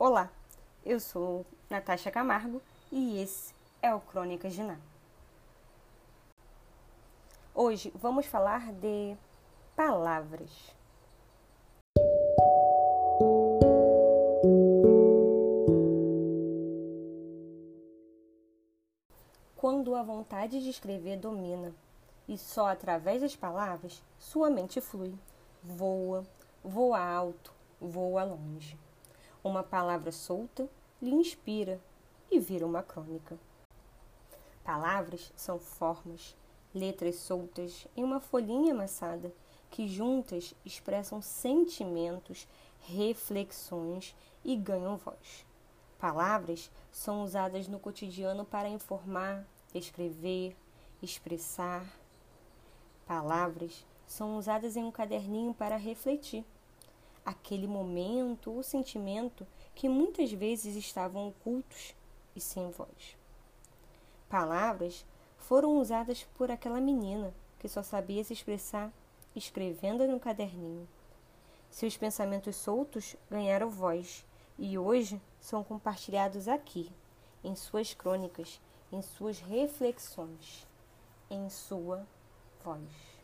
Olá, eu sou Natasha Camargo e esse é o Crônicas de Ná. Hoje vamos falar de palavras. Quando a vontade de escrever domina e só através das palavras sua mente flui, voa, voa alto, voa longe. Uma palavra solta lhe inspira e vira uma crônica. Palavras são formas, letras soltas em uma folhinha amassada que juntas expressam sentimentos, reflexões e ganham voz. Palavras são usadas no cotidiano para informar, escrever, expressar. Palavras são usadas em um caderninho para refletir aquele momento ou sentimento que muitas vezes estavam ocultos e sem voz. Palavras foram usadas por aquela menina que só sabia se expressar escrevendo no caderninho. Seus pensamentos soltos ganharam voz e hoje são compartilhados aqui, em suas crônicas, em suas reflexões, em sua voz.